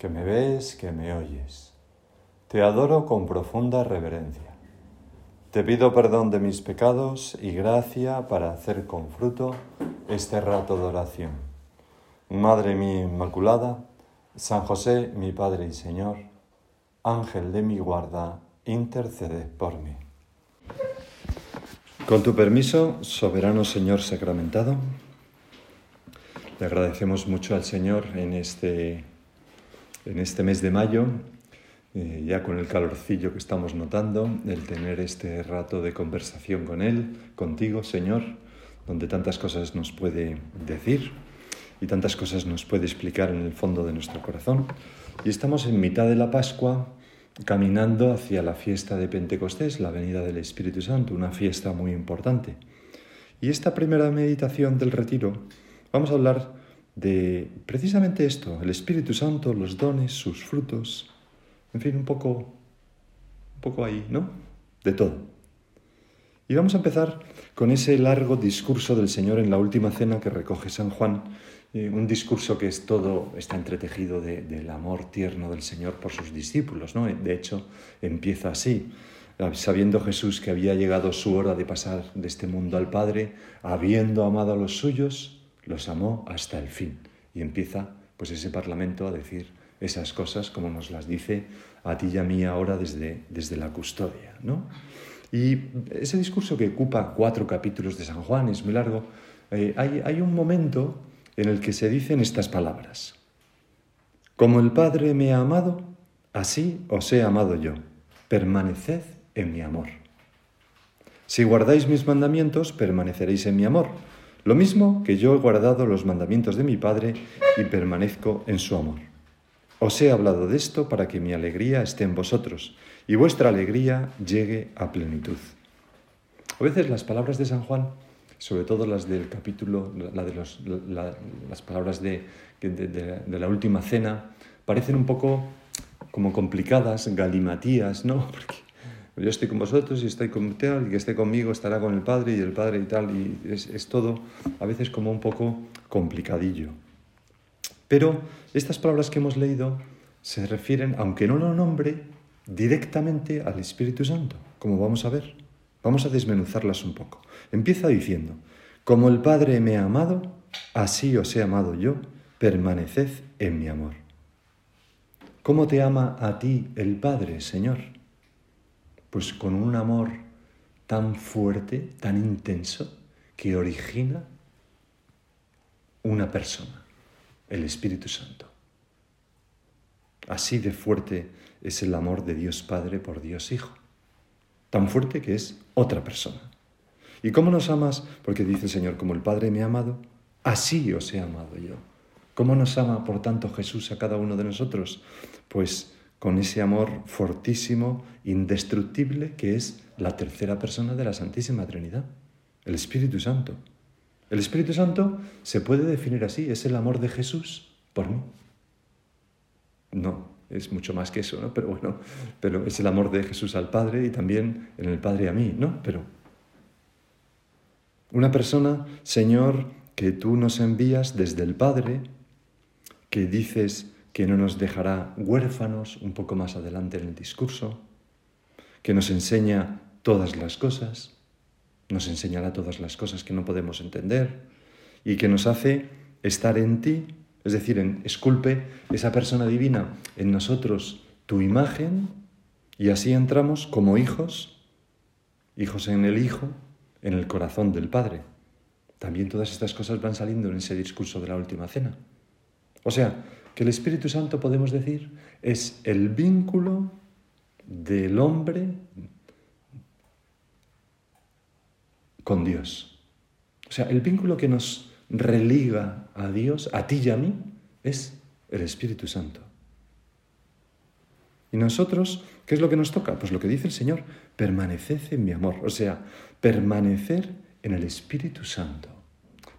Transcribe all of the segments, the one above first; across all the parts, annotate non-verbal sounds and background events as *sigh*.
que me ves, que me oyes. Te adoro con profunda reverencia. Te pido perdón de mis pecados y gracia para hacer con fruto este rato de oración. Madre mía Inmaculada, San José, mi Padre y Señor, Ángel de mi guarda, intercede por mí. Con tu permiso, soberano Señor sacramentado, le agradecemos mucho al Señor en este, en este mes de mayo, eh, ya con el calorcillo que estamos notando, el tener este rato de conversación con Él, contigo, Señor, donde tantas cosas nos puede decir y tantas cosas nos puede explicar en el fondo de nuestro corazón. Y estamos en mitad de la Pascua, caminando hacia la fiesta de Pentecostés, la venida del Espíritu Santo, una fiesta muy importante. Y esta primera meditación del retiro, vamos a hablar de precisamente esto, el Espíritu Santo, los dones, sus frutos, en fin, un poco, un poco ahí, ¿no? De todo. Y vamos a empezar con ese largo discurso del Señor en la última cena que recoge San Juan, eh, un discurso que es todo, está entretejido de- del amor tierno del Señor por sus discípulos, ¿no? De hecho, empieza así, sabiendo Jesús que había llegado su hora de pasar de este mundo al Padre, habiendo amado a los suyos, los amó hasta el fin. Y empieza, pues, ese parlamento a decir esas cosas como nos las dice a ti y a mí ahora desde, desde la custodia, ¿no? Y ese discurso que ocupa cuatro capítulos de San Juan, es muy largo, eh, hay, hay un momento en el que se dicen estas palabras. Como el Padre me ha amado, así os he amado yo. Permaneced en mi amor. Si guardáis mis mandamientos, permaneceréis en mi amor. Lo mismo que yo he guardado los mandamientos de mi Padre y permanezco en su amor. Os he hablado de esto para que mi alegría esté en vosotros y vuestra alegría llegue a plenitud. A veces las palabras de San Juan, sobre todo las del capítulo, la de los- la- las palabras de- de la última cena, parecen un poco como complicadas, galimatías, ¿no? *laughs* Porque yo estoy con vosotros y estoy con tal, y que esté conmigo estará con el Padre y el Padre y tal, y es, es todo a veces como un poco complicadillo. Pero estas palabras que hemos leído se refieren, aunque no lo nombre, directamente al Espíritu Santo, como vamos a ver. Vamos a desmenuzarlas un poco. Empieza diciendo, como el Padre me ha amado, así os he amado yo, permaneced en mi amor. ¿Cómo te ama a ti el Padre, Señor? Pues con un amor tan fuerte, tan intenso, que origina una persona, el Espíritu Santo. Así de fuerte es el amor de Dios Padre por Dios Hijo. Tan fuerte que es otra persona. ¿Y cómo nos amas? Porque dice el Señor, como el Padre me ha amado, así os he amado yo. ¿Cómo nos ama, por tanto, Jesús a cada uno de nosotros? Pues con ese amor fortísimo, indestructible, que es la tercera persona de la Santísima Trinidad, el Espíritu Santo. El Espíritu Santo se puede definir así, es el amor de Jesús por mí. No, es mucho más que eso, ¿no? Pero bueno, pero es el amor de Jesús al Padre y también en el Padre a mí, ¿no? Pero una persona, Señor, que tú nos envías desde el Padre, que dices que no nos dejará huérfanos un poco más adelante en el discurso, que nos enseña todas las cosas, nos enseñará todas las cosas que no podemos entender y que nos hace estar en ti, es decir, en, esculpe esa persona divina en nosotros tu imagen y así entramos como hijos, hijos en el Hijo, en el corazón del Padre. También todas estas cosas van saliendo en ese discurso de la última cena. O sea, que el Espíritu Santo, podemos decir, es el vínculo del hombre con Dios. O sea, el vínculo que nos religa a Dios, a ti y a mí, es el Espíritu Santo. Y nosotros, ¿qué es lo que nos toca? Pues lo que dice el Señor, permaneced en mi amor, o sea, permanecer en el Espíritu Santo.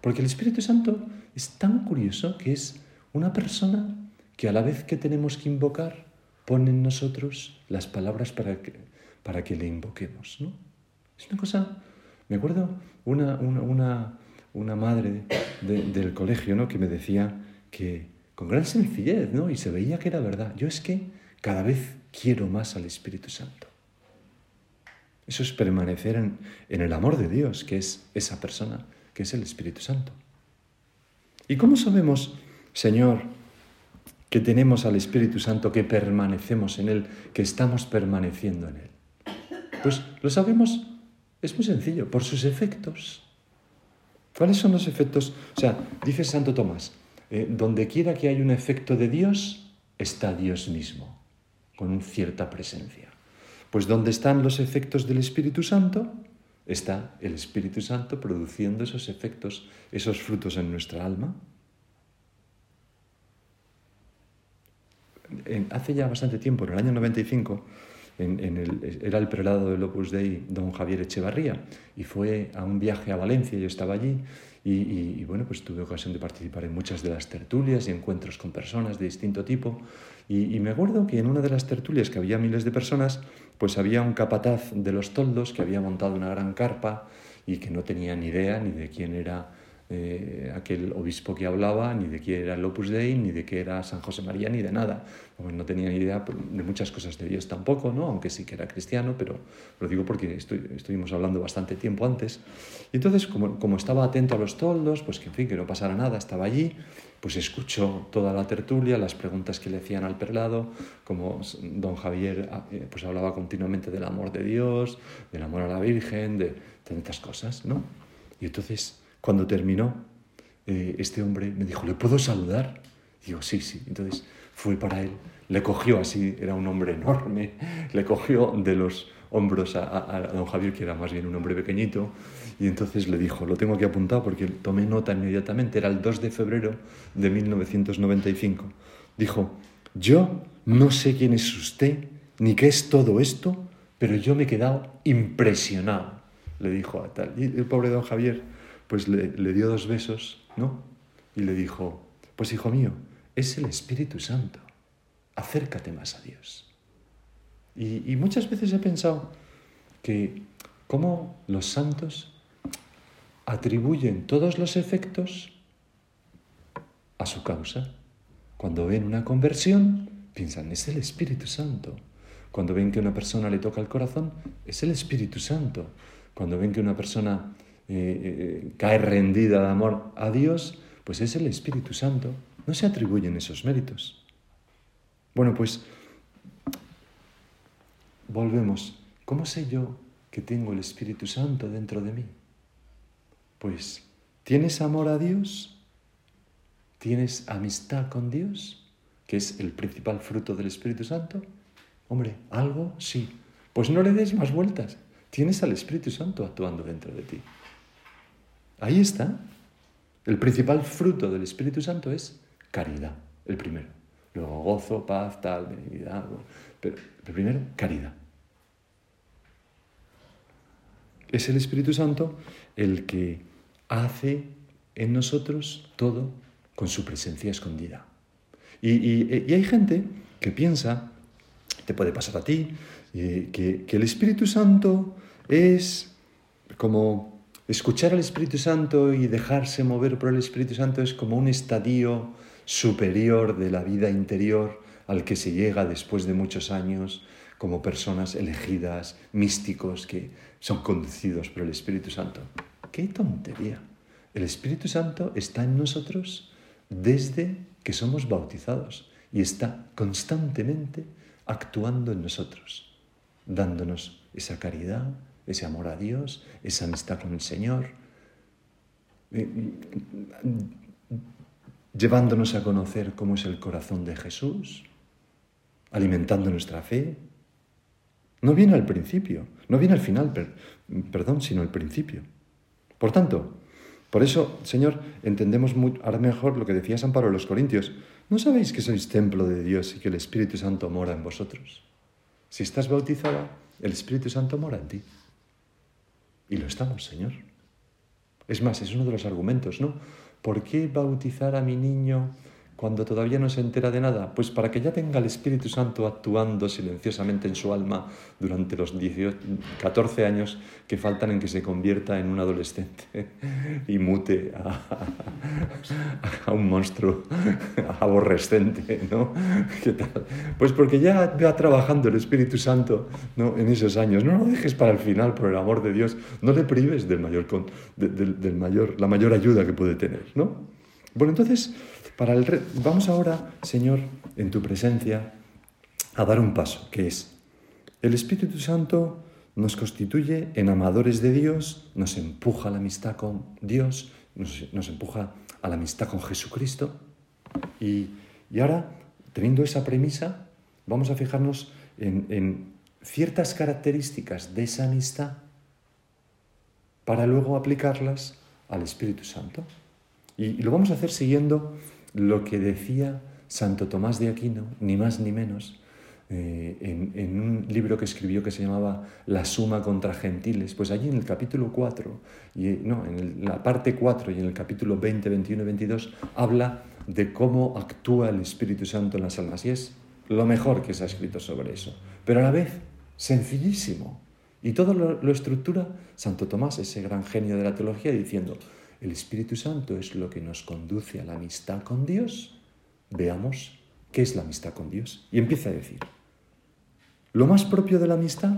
Porque el Espíritu Santo es tan curioso que es una persona que a la vez que tenemos que invocar, pone en nosotros las palabras para que, para que le invoquemos. ¿no? Es una cosa, me acuerdo una, una, una, madre del colegio ¿no? que me decía que con gran sencillez, ¿no? y se veía que era verdad, yo es que cada vez quiero más al Espíritu Santo. Eso es permanecer en, en el amor de Dios, que es esa persona, que es el Espíritu Santo. ¿Y cómo sabemos, Señor, que tenemos al Espíritu Santo, que permanecemos en Él, que estamos permaneciendo en Él? Pues lo sabemos, es muy sencillo, por sus efectos. ¿Cuáles son los efectos? O sea, dice Santo Tomás, eh, donde quiera que haya un efecto de Dios, está Dios mismo, con cierta presencia. Pues donde están los efectos del Espíritu Santo, está el Espíritu Santo produciendo esos efectos, esos frutos en nuestra alma. Hace ya bastante tiempo, en el año 95, en, el, era el prelado del Opus Dei don Javier Echevarría y fue a un viaje a Valencia, yo estaba allí y, bueno, pues tuve ocasión de participar en muchas de las tertulias y encuentros con personas de distinto tipo y, y me acuerdo que en una de las tertulias que había miles de personas, pues había un capataz de los toldos que había montado una gran carpa y que no tenía ni idea ni de quién era eh, aquel obispo que hablaba, ni de quién era el Opus Dei, ni de qué era San José María, ni de nada. no tenía ni idea de muchas cosas de Dios tampoco, ¿no? aunque sí que era cristiano, pero lo digo porque estuvimos hablando bastante tiempo antes. Y entonces, como, como, estaba atento a los toldos, pues que en fin, que no pasara nada, estaba allí, pues escuchó toda la tertulia, las preguntas que le hacían al perlado, como don Javier ah, eh, pues hablaba continuamente del amor de Dios, del amor a la Virgen, de tantas cosas, ¿no? Y entonces cuando terminó, eh, este hombre me dijo, ¿le puedo saludar? digo, sí, sí. Entonces fui para él, le cogió así, era un hombre enorme, *laughs* le cogió de los hombros a, don Javier, que era más bien un hombre pequeñito, y entonces le dijo, lo tengo aquí apuntado porque tomé nota inmediatamente, era el 2 de febrero de 1995. Dijo, yo no sé quién es usted, ni qué es todo esto, pero yo me he quedado impresionado, le dijo a tal. Y el pobre don Javier pues le, dio dos besos, ¿no? Y le dijo, pues hijo mío, es el Espíritu Santo, acércate más a Dios. Y, muchas veces he pensado que cómo los santos atribuyen todos los efectos a su causa. Cuando ven una conversión, piensan, es el Espíritu Santo. Cuando ven que una persona le toca el corazón, es el Espíritu Santo. Cuando ven que una persona eh, eh, cae rendida de amor a Dios, pues es el Espíritu Santo. No se atribuyen esos méritos. Bueno, pues volvemos. ¿Cómo sé yo que tengo el Espíritu Santo dentro de mí? Pues, ¿tienes amor a Dios? ¿Tienes amistad con Dios? Que es el principal fruto del Espíritu Santo. Hombre, algo sí. Pues no le des más vueltas. Tienes al Espíritu Santo actuando dentro de ti. Ahí está. El principal fruto del Espíritu Santo es caridad, el primero. Luego gozo, paz, tal, benignidad. Pero el primero, caridad. Es el Espíritu Santo el que hace en nosotros todo con su presencia escondida. Y, hay gente que piensa, te puede pasar a ti, eh, que, que el Espíritu Santo es como Escuchar al Espíritu Santo y dejarse mover por el Espíritu Santo es como un estadio superior de la vida interior al que se llega después de muchos años como personas elegidas, místicos que son conducidos por el Espíritu Santo. ¡Qué tontería! El Espíritu Santo está en nosotros desde que somos bautizados y está constantemente actuando en nosotros, dándonos esa caridad, ese amor a Dios, esa amistad con el Señor, eh, llevándonos a conocer cómo es el corazón de Jesús, alimentando nuestra fe. No viene al principio, no viene al final, perdón, sino al principio. Por tanto, por eso, Señor, entendemos ahora mejor lo que decía San Pablo a los Corintios. ¿No sabéis que sois templo de Dios y que el Espíritu Santo mora en vosotros? Si estás bautizada, el Espíritu Santo mora en ti. Y lo estamos, Señor. Es más, es uno de los argumentos, ¿no? ¿Por qué bautizar a mi niño cuando todavía no se entera de nada? Pues para que ya tenga el Espíritu Santo actuando silenciosamente en su alma durante los 18, 14 años que faltan en que se convierta en un adolescente *laughs* y mute a, a un monstruo *laughs* aborrecente, ¿no? ¿Qué tal? Pues porque ya va trabajando el Espíritu Santo ¿no? en esos años. No lo dejes para el final, por el amor de Dios. No le prives del mayor, del, del mayor, la mayor ayuda que puede tener, ¿no? Bueno, entonces para el Vamos ahora, Señor, en tu presencia, a dar un paso, que es, el Espíritu Santo nos constituye en amadores de Dios, nos empuja a la amistad con Dios, nos, empuja a la amistad con Jesucristo. Y, ahora, teniendo esa premisa, vamos a fijarnos en ciertas características de esa amistad para luego aplicarlas al Espíritu Santo. Y, lo vamos a hacer siguiendo lo que decía Santo Tomás de Aquino, ni más ni menos, eh, en, un libro que escribió que se llamaba La Suma contra Gentiles, pues allí en el capítulo 4, y, no, en la parte 4 y en el capítulo 20, 21 y 22, habla de cómo actúa el Espíritu Santo en las almas. Y es lo mejor que se ha escrito sobre eso. Pero a la vez, sencillísimo. Y todo lo, lo estructura Santo Tomás, ese gran genio de la teología, diciendo, el Espíritu Santo es lo que nos conduce a la amistad con Dios. Veamos qué es la amistad con Dios. Y empieza a decir, lo más propio de la amistad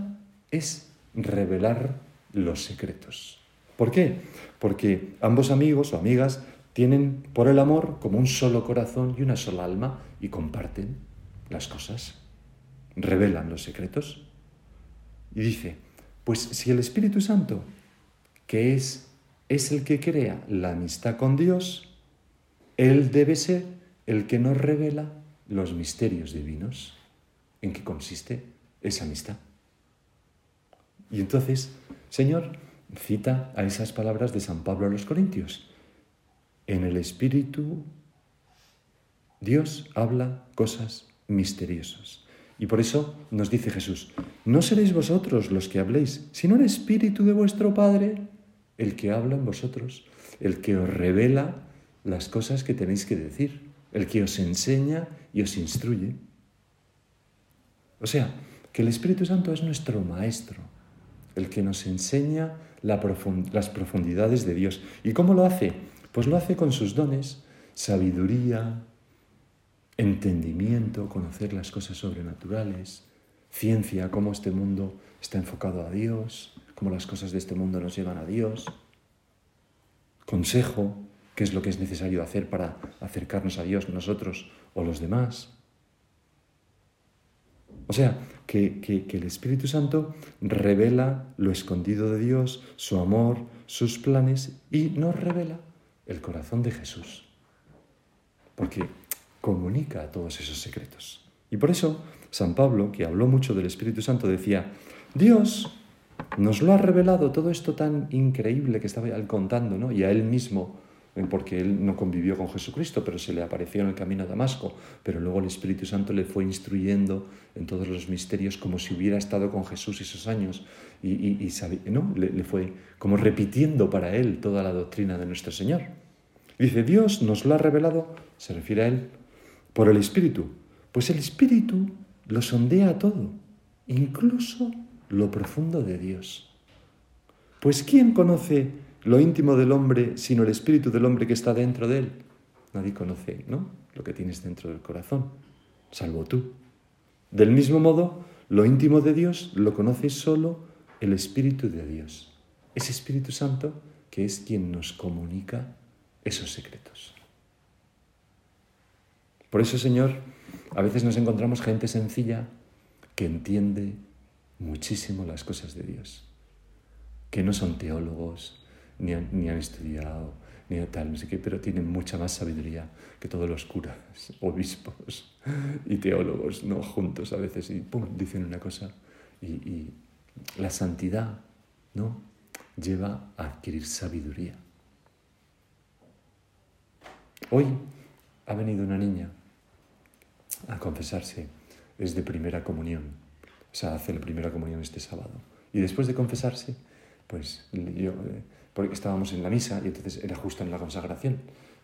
es revelar los secretos. ¿Por qué? Porque ambos amigos o amigas tienen por el amor como un solo corazón y una sola alma y comparten las cosas, revelan los secretos. Y dice, pues si el Espíritu Santo, que es es el que crea la amistad con Dios, Él debe ser el que nos revela los misterios divinos. ¿En qué consiste esa amistad? Y entonces, Señor, cita a esas palabras de San Pablo a los Corintios. En el Espíritu, Dios habla cosas misteriosas. Y por eso nos dice Jesús, no seréis vosotros los que habléis, sino el Espíritu de vuestro Padre el que habla en vosotros, el que os revela las cosas que tenéis que decir, el que os enseña y os instruye. O sea, que el Espíritu Santo es nuestro Maestro, el que nos enseña las profundidades de Dios. ¿Y cómo lo hace? Pues lo hace con sus dones, sabiduría, entendimiento, conocer las cosas sobrenaturales, ciencia, cómo este mundo está enfocado a Dios, cómo las cosas de este mundo nos llevan a Dios, consejo, qué es lo que es necesario hacer para acercarnos a Dios nosotros o los demás. O sea, que, que, el Espíritu Santo revela lo escondido de Dios, su amor, sus planes y nos revela el corazón de Jesús. Porque comunica todos esos secretos. Y por eso San Pablo, que habló mucho del Espíritu Santo, decía, Dios nos lo ha revelado todo esto tan increíble que estaba contando, ¿no? Y a él mismo, porque él no convivió con Jesucristo, pero se le apareció en el camino a Damasco, pero luego el Espíritu Santo le fue instruyendo en todos los misterios como si hubiera estado con Jesús esos años y, y, ¿no? Le, fue como repitiendo para él toda la doctrina de nuestro Señor. Dice, Dios nos lo ha revelado, se refiere a él, por el Espíritu. Pues el Espíritu lo sondea todo, incluso lo profundo de Dios. Pues ¿quién conoce lo íntimo del hombre sino el espíritu del hombre que está dentro de él? Nadie conoce, ¿no? Lo que tienes dentro del corazón, salvo tú. Del mismo modo, lo íntimo de Dios lo conoce solo el Espíritu de Dios. Ese Espíritu Santo que es quien nos comunica esos secretos. Por eso, Señor, a veces nos encontramos gente sencilla que entiende muchísimo las cosas de Dios, que no son teólogos, ni han, ni han estudiado, ni tal, no sé qué, pero tienen mucha más sabiduría que todos los curas, *laughs* obispos y teólogos, ¿no? Juntos a veces y pum, dicen una cosa. Y, y la santidad, ¿no? Lleva a adquirir sabiduría. Hoy ha venido una niña a confesarse es de primera comunión. O sea, hace la primera comunión este sábado. Y después de confesarse, pues yo, eh, porque estábamos en la misa y entonces era justo en la consagración.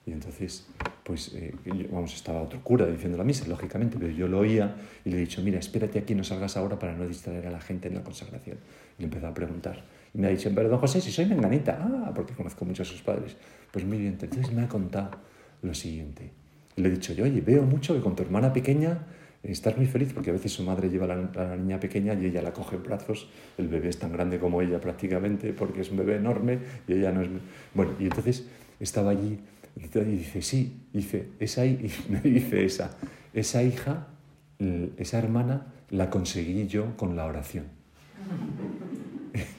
Y entonces, pues, eh, vamos, estaba otro cura diciendo la misa, lógicamente, pero yo lo oía y le he dicho, mira, espérate aquí, no salgas ahora para no distraer a la gente en la consagración. Y le empezó a preguntar. Y me ha dicho, pero don José, si soy menganita, ah, porque conozco mucho a sus padres. Pues muy bien, entonces me ha contado lo siguiente. le he dicho yo, oye, veo mucho que con tu hermana pequeña estás muy feliz porque a veces su madre lleva a la, niña pequeña y ella la coge en brazos, el bebé es tan grande como ella prácticamente porque es un bebé enorme y ella no es... Bueno, y entonces estaba allí y dice, sí, dice, esa, *laughs* y me dice esa, esa hija, esa hermana, la conseguí yo con la oración.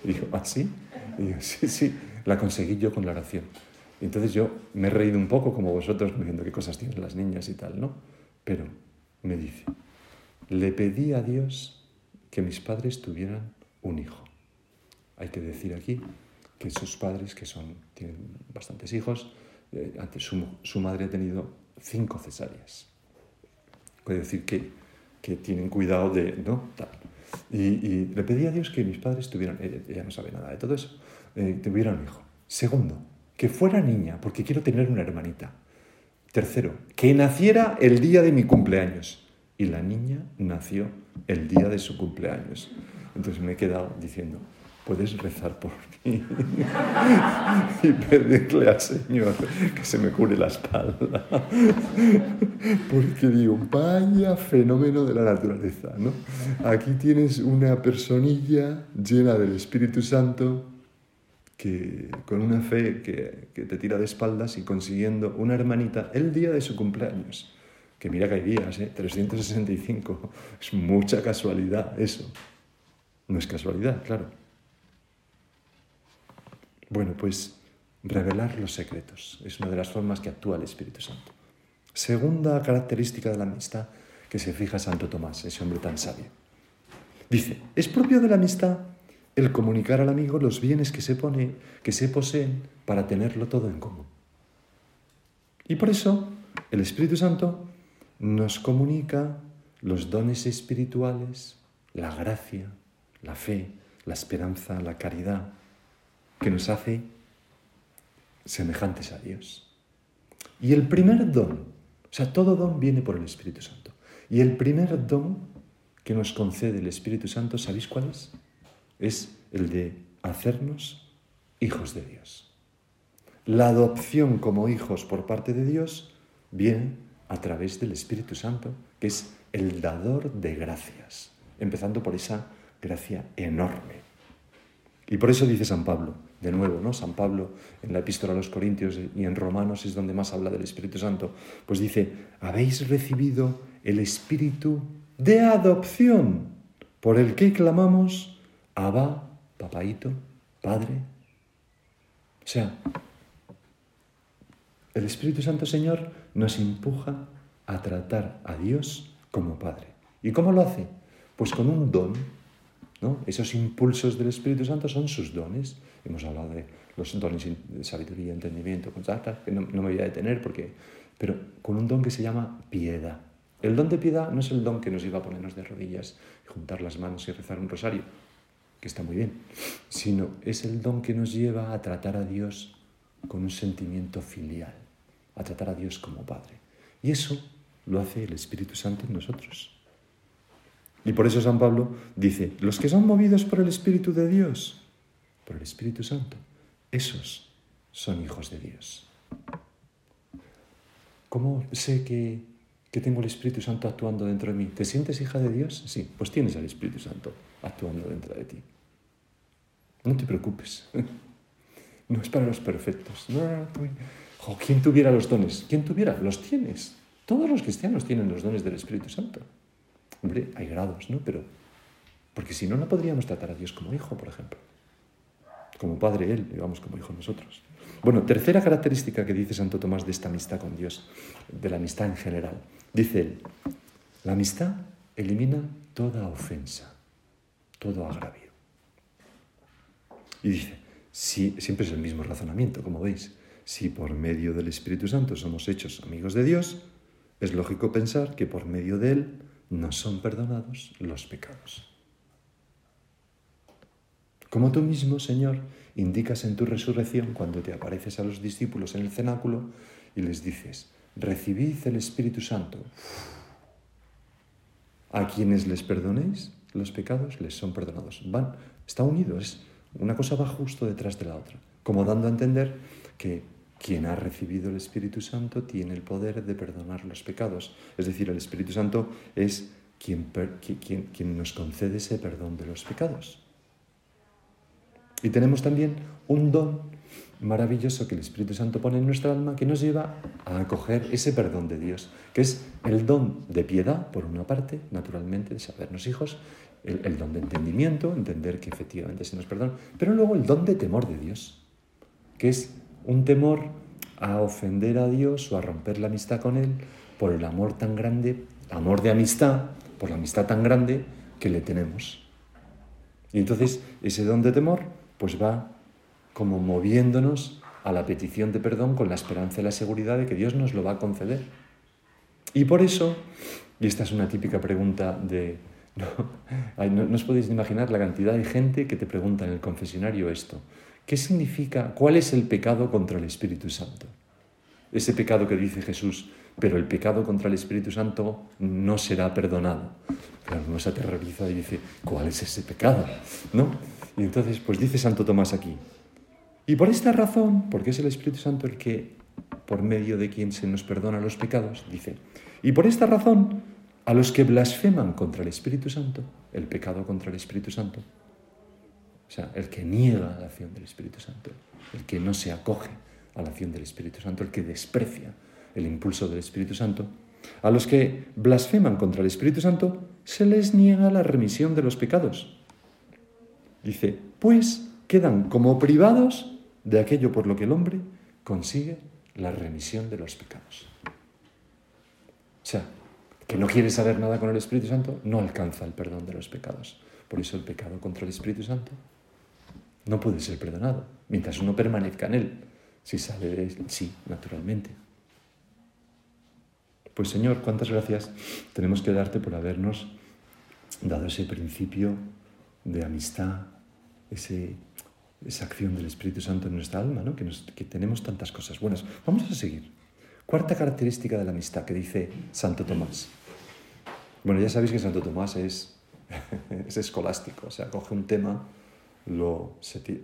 Y *laughs* digo, ¿ah, sí? Y digo, sí, sí, la conseguí yo con la oración. Entonces yo me he reído un poco como vosotros, *laughs* viendo qué cosas tienen las niñas y tal, ¿no? Pero me dice, le pedí a Dios que mis padres tuvieran un hijo. Hay que decir aquí que sus padres, que son, tienen bastantes hijos, eh, antes su, madre ha tenido cinco cesáreas. Puede decir que, que tienen cuidado de, ¿no? Y, le pedí a Dios que mis padres tuvieran, ella, no sabe nada de todo eso, eh, tuvieran un hijo. Segundo, que fuera niña, porque quiero tener una hermanita. Tercero, que naciera el día de mi cumpleaños. Y la niña nació el día de su cumpleaños. Entonces me he quedado diciendo, puedes rezar por mí *laughs* y pedirle al Señor que se me cure la espalda. Porque digo, vaya fenómeno de la naturaleza, ¿no? Aquí tienes una personilla llena del Espíritu Santo que con una fe que, que te tira de espaldas y consiguiendo una hermanita el día de su cumpleaños. Que mira que hay días, ¿eh? 365. *laughs* Es mucha casualidad eso. No es casualidad, claro. Bueno, pues revelar los secretos es una de las formas que actúa el Espíritu Santo. Segunda característica de la amistad que se fija Santo Tomás, ese hombre tan sabio. Dice, es propio de la amistad el comunicar al amigo los bienes que se, pone, que se poseen para tenerlo todo en común. Y por eso el Espíritu Santo nos comunica los dones espirituales, la gracia, la fe, la esperanza, la caridad, que nos hace semejantes a Dios. Y el primer don, o sea, todo don viene por el Espíritu Santo. Y el primer don que nos concede el Espíritu Santo, ¿sabéis cuál es? Es el de hacernos hijos de Dios. La adopción como hijos por parte de Dios viene a través del Espíritu Santo, que es el dador de gracias, empezando por esa gracia enorme. Y por eso dice San Pablo, de nuevo, ¿no? San Pablo en la epístola a los Corintios y en Romanos es donde más habla del Espíritu Santo, pues dice, habéis recibido el Espíritu de adopción, por el que clamamos, Abba, papaito, Padre. O sea, el Espíritu Santo Señor nos empuja a tratar a Dios como Padre. ¿Y cómo lo hace? Pues con un don. ¿no? Esos impulsos del Espíritu Santo son sus dones. Hemos hablado de los dones de sabiduría, y entendimiento, que no, me voy a detener porque... Pero con un don que se llama piedad. El don de piedad no es el don que nos iba a ponernos de rodillas y juntar las manos y rezar un rosario, que está muy bien, sino es el don que nos lleva a tratar a Dios con un sentimiento filial, a tratar a Dios como Padre. Y eso lo hace el Espíritu Santo en nosotros. Y por eso San Pablo dice, los que son movidos por el Espíritu de Dios, por el Espíritu Santo, esos son hijos de Dios. ¿Cómo sé que, tengo el Espíritu Santo actuando dentro de mí? ¿Te sientes hija de Dios? Sí, pues tienes al Espíritu Santo actuando dentro de ti. No te preocupes. No es para los perfectos. No, ¿Quién tuviera los dones? ¿Quién tuviera? Los tienes. Todos los cristianos tienen los dones del Espíritu Santo. Hombre, hay grados, ¿no? Pero, porque si no, no podríamos tratar a Dios como hijo, por ejemplo como padre él, digamos, como hijo nosotros. Bueno, tercera característica que dice Santo Tomás de esta amistad con Dios, de la amistad en general. Dice él, la amistad elimina toda ofensa, todo agravio. Y dice, si, siempre es el mismo razonamiento, como veis, si por medio del Espíritu Santo somos hechos amigos de Dios, es lógico pensar que por medio de él nos son perdonados los pecados. Como tú mismo, Señor, indicas en tu resurrección cuando te apareces a los discípulos en el cenáculo y les dices, recibid el Espíritu Santo. A quienes les perdonéis los pecados les son perdonados. Van, está unido, es una cosa va justo detrás de la otra, como dando a entender que quien ha recibido el Espíritu Santo tiene el poder de perdonar los pecados. Es decir, el Espíritu Santo es quien, quien, quien nos concede ese perdón de los pecados. Y tenemos también un don maravilloso que el Espíritu Santo pone en nuestra alma que nos lleva a acoger ese perdón de Dios, que es el don de piedad, por una parte, naturalmente, de sabernos hijos, el, el don de entendimiento, entender que efectivamente se nos perdona, pero luego el don de temor de Dios, que es un temor a ofender a Dios o a romper la amistad con Él por el amor tan grande, amor de amistad, por la amistad tan grande que le tenemos. Y entonces ese don de temor pues va como moviéndonos a la petición de perdón con la esperanza y la seguridad de que Dios nos lo va a conceder. Y por eso, y esta es una típica pregunta de... *laughs* No, no, os podéis imaginar la cantidad de gente que te pregunta en el confesionario esto. ¿Qué significa? ¿Cuál es el pecado contra el Espíritu Santo? Ese pecado que dice Jesús, pero el pecado contra el Espíritu Santo no será perdonado. Claro, uno se aterroriza y dice, ¿cuál es ese pecado? ¿No? Y entonces, pues dice Santo Tomás aquí, y por esta razón, porque es el Espíritu Santo el que, por medio de quien se nos perdona los pecados, dice, y por esta razón, a los que blasfeman contra el Espíritu Santo, el pecado contra el Espíritu Santo, o sea, el que niega la acción del Espíritu Santo, el que no se acoge a la acción del Espíritu Santo, el que desprecia el impulso del Espíritu Santo, a los que blasfeman contra el Espíritu Santo, se les niega la remisión de los pecados. Dice, pues quedan como privados de aquello por lo que el hombre consigue la remisión de los pecados. O sea, que no quiere saber nada con el Espíritu Santo, no alcanza el perdón de los pecados. Por eso el pecado contra el Espíritu Santo no puede ser perdonado, mientras uno permanezca en él. Si sale de él, sí, naturalmente. Pues Señor, cuántas gracias tenemos que darte por habernos dado ese principio de amistad, ese, esa acción del Espíritu Santo en nuestra alma, ¿no? que, que tenemos tantas cosas buenas. Vamos a seguir. Cuarta característica de la amistad que dice Santo Tomás. Bueno, ya sabéis que Santo Tomás es, *laughs* es escolástico, o sea, coge un tema lo,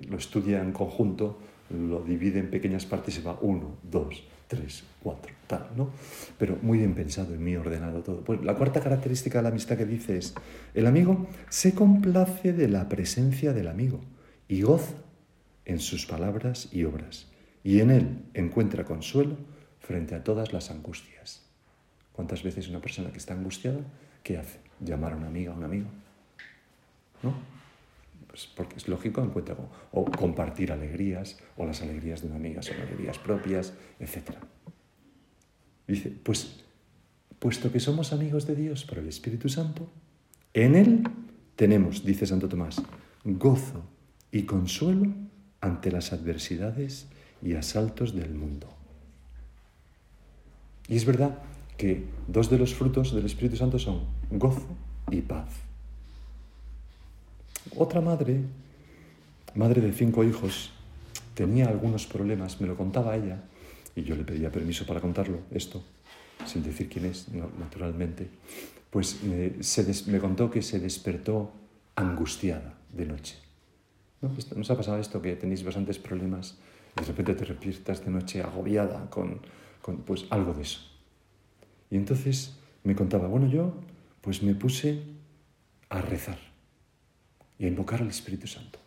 lo estudia en conjunto, lo divide en pequeñas partes y va uno, dos, tres, cuatro, tal, ¿no? Pero muy bien pensado y muy ordenado todo. Pues la cuarta característica de la amistad que dice es, el amigo se complace de la presencia del amigo y goza en sus palabras y obras, y en él encuentra consuelo frente a todas las angustias. ¿Cuántas veces una persona que está angustiada, qué hace? Llamar a una amiga, a un amigo. ¿No? Pues porque es lógico, encuentra o compartir alegrías, o las alegrías de una amiga son alegrías propias, etc. Dice, pues, puesto que somos amigos de Dios por el Espíritu Santo, en Él tenemos, dice Santo Tomás, gozo y consuelo ante las adversidades y asaltos del mundo. Y es verdad que dos de los frutos del Espíritu Santo son gozo y paz. Otra madre, madre de cinco hijos, tenía algunos problemas, me lo contaba ella, y yo le pedía permiso para contarlo, esto, sin decir quién es, naturalmente, pues me, contó que se despertó angustiada de noche. ¿No? ¿Nos ha pasado esto que tenéis bastantes problemas y de repente te despiertas de noche agobiada con, con pues algo de eso? Y entonces me contaba, bueno, yo pues me puse a rezar y a invocar al Espíritu Santo.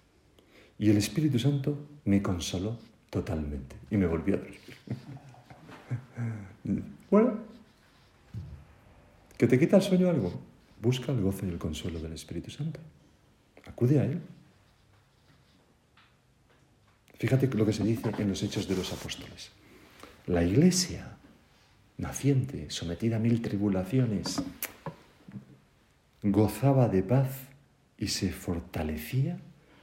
Y el Espíritu Santo me consoló totalmente y me volvió a dormir. *laughs* bueno, ¿que te quita el sueño algo? Busca el gozo y el consuelo del Espíritu Santo. Acude a Él. Fíjate lo que se dice en los Hechos de los Apóstoles. La iglesia naciente, sometida a mil tribulaciones, gozaba de paz y se fortalecía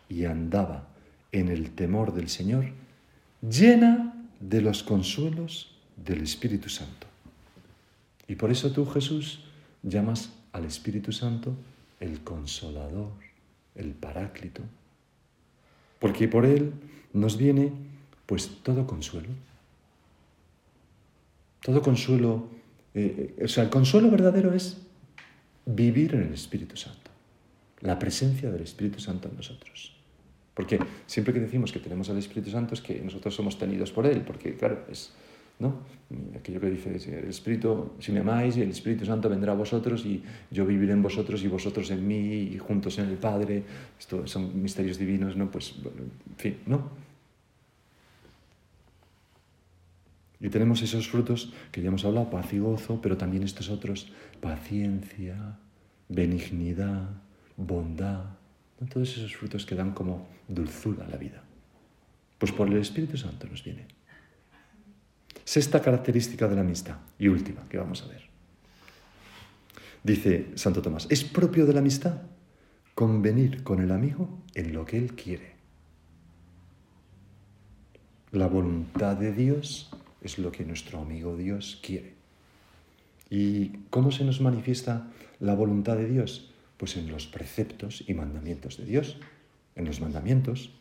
y andaba en el temor del Señor, llena de los consuelos del Espíritu Santo. Y por eso tú, Jesús, llamas al Espíritu Santo el consolador, el paráclito, porque por él nos viene pues todo consuelo. Todo consuelo, eh, eh, o sea, el consuelo verdadero es vivir en el Espíritu Santo, la presencia del Espíritu Santo en nosotros. Porque siempre que decimos que tenemos al Espíritu Santo es que nosotros somos tenidos por Él, porque claro, es ¿no? aquello que dice el Espíritu, si me amáis, el Espíritu Santo vendrá a vosotros y yo viviré en vosotros y vosotros en mí y juntos en el Padre. Esto son misterios divinos, ¿no? Pues, en fin, ¿no? Y tenemos esos frutos que ya hemos hablado, paz y gozo, pero también estos otros, paciencia, benignidad, bondad, todos esos frutos que dan como dulzura a la vida. Pues por el Espíritu Santo nos viene. Sexta característica de la amistad y última que vamos a ver. Dice Santo Tomás, es propio de la amistad convenir con el amigo en lo que él quiere. La voluntad de Dios es lo que nuestro amigo Dios quiere. ¿Y cómo se nos manifiesta la voluntad de Dios? Pues en los preceptos y mandamientos de Dios, en los mandamientos.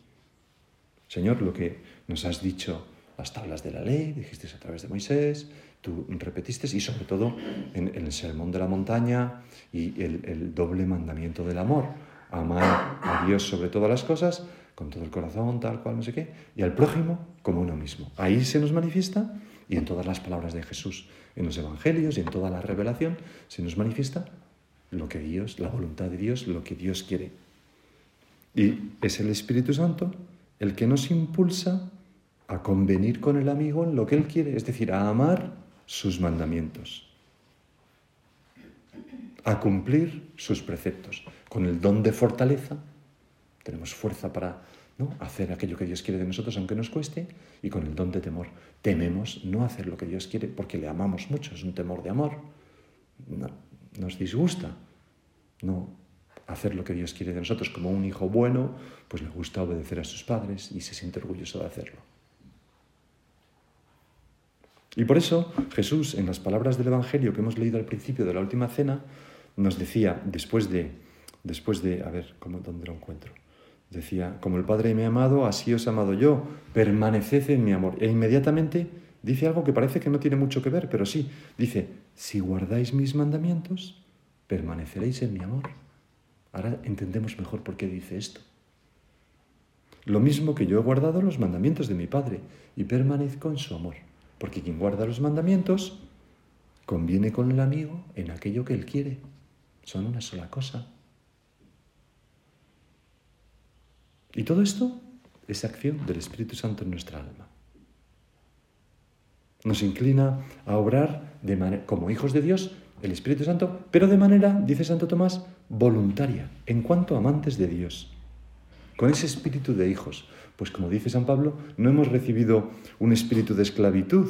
Señor, lo que nos has dicho, las tablas de la ley, dijiste a través de Moisés, tú repetiste, y sobre todo en, el sermón de la montaña y el, el doble mandamiento del amor, amar a Dios sobre todas las cosas con todo el corazón, tal cual, no sé qué, y al prójimo como uno mismo. Ahí se nos manifiesta, y en todas las palabras de Jesús, en los evangelios y en toda la revelación, se nos manifiesta lo que Dios, la voluntad de Dios, lo que Dios quiere. Y es el Espíritu Santo el que nos impulsa a convenir con el amigo en lo que Él quiere, es decir, a amar sus mandamientos, a cumplir sus preceptos, con el don de fortaleza tenemos fuerza para ¿no? hacer aquello que Dios quiere de nosotros, aunque nos cueste, y con el don de temor. Tememos no hacer lo que Dios quiere porque le amamos mucho, es un temor de amor. nos disgusta no hacer lo que Dios quiere de nosotros. Como un hijo bueno, pues le gusta obedecer a sus padres y se siente orgulloso de hacerlo. Y por eso Jesús, en las palabras del Evangelio que hemos leído al principio de la última cena, nos decía, después de, después de, a ver, ¿cómo, ¿dónde lo encuentro? Decía, como el Padre me ha amado, así os he amado yo, permaneced en mi amor. E inmediatamente dice algo que parece que no tiene mucho que ver, pero sí, dice, si guardáis mis mandamientos, permaneceréis en mi amor. Ahora entendemos mejor por qué dice esto. Lo mismo que yo he guardado los mandamientos de mi Padre y permanezco en su amor, porque quien guarda los mandamientos conviene con el amigo en aquello que él quiere. Son una sola cosa. Y todo esto es acción del Espíritu Santo en nuestra alma. Nos inclina a obrar de como hijos de Dios, el Espíritu Santo, pero de manera, dice Santo Tomás, voluntaria, en cuanto amantes de Dios. Con ese espíritu de hijos. Pues como dice San Pablo, no hemos recibido un espíritu de esclavitud,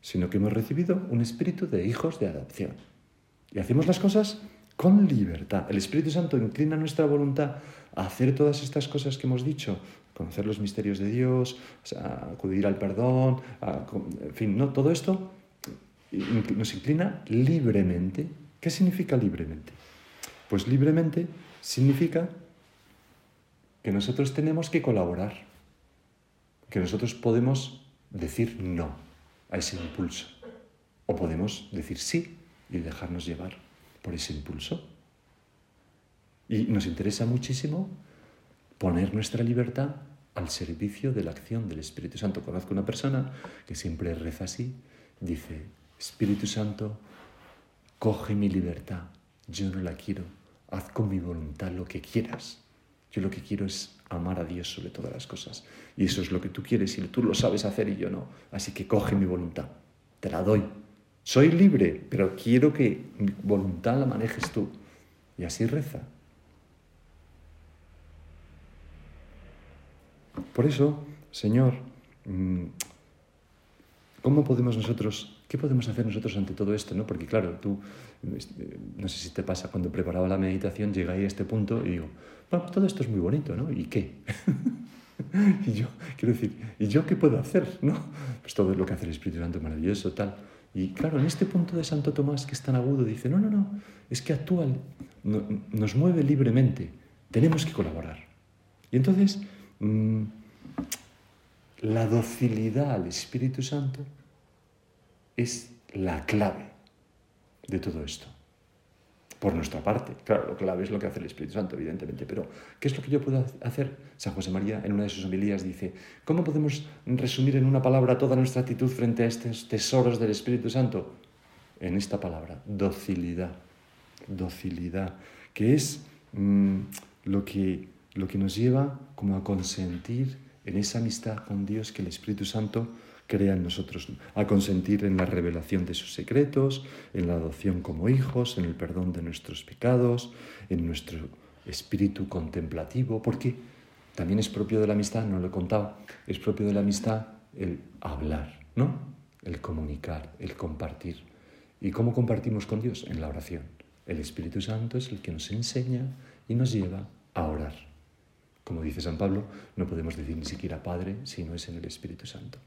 sino que hemos recibido un espíritu de hijos de adopción. Y hacemos las cosas con libertad. El Espíritu Santo inclina nuestra voluntad a hacer todas estas cosas que hemos dicho, conocer los misterios de Dios, acudir al perdón, en fin, ¿no? Todo esto nos inclina libremente. ¿Qué significa libremente? Pues libremente significa que nosotros tenemos que colaborar, que nosotros podemos decir no a ese impulso, o podemos decir sí y dejarnos llevar por ese impulso. Y nos interesa muchísimo poner nuestra libertad al servicio de la acción del Espíritu Santo. Conozco una persona que siempre reza así, dice, Espíritu Santo, coge mi libertad, yo no la quiero, haz con mi voluntad lo que quieras. Yo lo que quiero es amar a Dios sobre todas las cosas. Y eso es lo que tú quieres y tú lo sabes hacer y yo no. Así que coge mi voluntad, te la doy, soy libre, pero quiero que mi voluntad la manejes tú. Y así reza. Por eso, Señor, mm, ¿cómo podemos nosotros, qué podemos hacer nosotros ante todo esto? ¿no? Porque claro, tú, este, no sé si te pasa, cuando preparaba la meditación, llegué a este punto y digo, bueno, todo esto es muy bonito, ¿no? ¿Y qué? *laughs* y yo, quiero decir, ¿y yo qué puedo hacer? ¿No? Pues todo lo que hace el Espíritu Santo maravilloso, tal. Y claro, en este punto de Santo Tomás que es tan agudo, dice, no, no, no, es que actúa, nos mueve libremente, tenemos que colaborar. Y entonces, mm, la docilidad al Espíritu Santo es la clave de todo esto. Por nuestra parte, claro, lo clave es lo que hace el Espíritu Santo, evidentemente, pero ¿qué es lo que yo puedo hacer? San José María en una de sus homilías dice, ¿cómo podemos resumir en una palabra toda nuestra actitud frente a estos tesoros del Espíritu Santo? En esta palabra, docilidad, docilidad, que es mm, lo, que, lo que nos lleva como a consentir en esa amistad con Dios que el Espíritu Santo crea en nosotros, a consentir en la revelación de sus secretos, en la adopción como hijos, en el perdón de nuestros pecados, en nuestro espíritu contemplativo, porque también es propio de la amistad, no lo he contado, es propio de la amistad el hablar, ¿no? El comunicar, el compartir. ¿Y cómo compartimos con Dios? En la oración. El Espíritu Santo es el que nos enseña y nos lleva a orar. Como dice San Pablo, no podemos decir ni siquiera Padre si no es en el Espíritu Santo.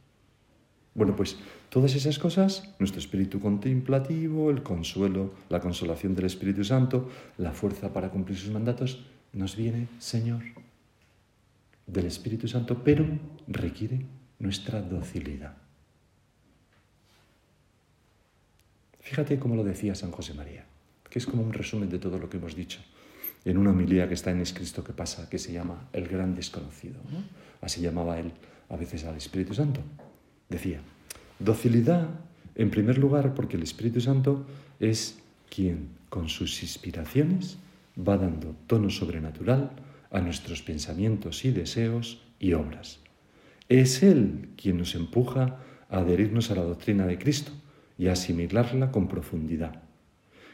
Bueno, pues todas esas cosas, nuestro espíritu contemplativo, el consuelo, la consolación del Espíritu Santo, la fuerza para cumplir sus mandatos, nos viene, Señor, del Espíritu Santo, pero requiere nuestra docilidad. Fíjate cómo lo decía San José María, que es como un resumen de todo lo que hemos dicho en una homilía que está en Es Cristo que pasa, que se llama El Gran Desconocido. Así llamaba él a veces al Espíritu Santo. Decía, docilidad, en primer lugar, porque el Espíritu Santo es quien, con sus inspiraciones, va dando tono sobrenatural a nuestros pensamientos y deseos y obras. Es Él quien nos empuja a adherirnos a la doctrina de Cristo y a asimilarla con profundidad,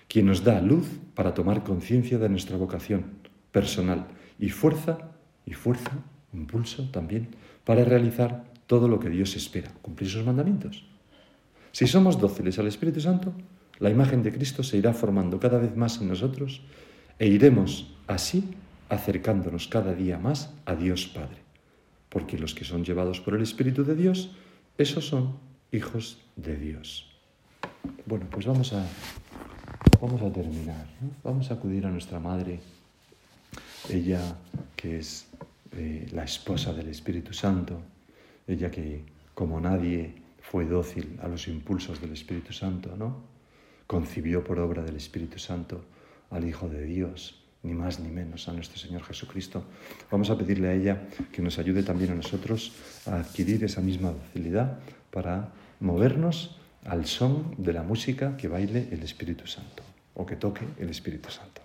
quien nos da luz para tomar conciencia de nuestra vocación personal y fuerza, y fuerza, impulso también, para realizar todo lo que Dios espera, cumplir sus mandamientos. Si somos dóciles al Espíritu Santo, la imagen de Cristo se irá formando cada vez más en nosotros e iremos así acercándonos cada día más a Dios Padre. Porque los que son llevados por el Espíritu de Dios, esos son hijos de Dios. Bueno, pues vamos a, vamos a terminar. Vamos a acudir a nuestra Madre, ella que es eh, la esposa del Espíritu Santo ella que, como nadie, fue dócil a los impulsos del Espíritu Santo, ¿no? Concibió por obra del Espíritu Santo al Hijo de Dios, ni más ni menos, a nuestro Señor Jesucristo. Vamos a pedirle a ella que nos ayude también a nosotros a adquirir esa misma docilidad para movernos al son de la música que baile el Espíritu Santo o que toque el Espíritu Santo.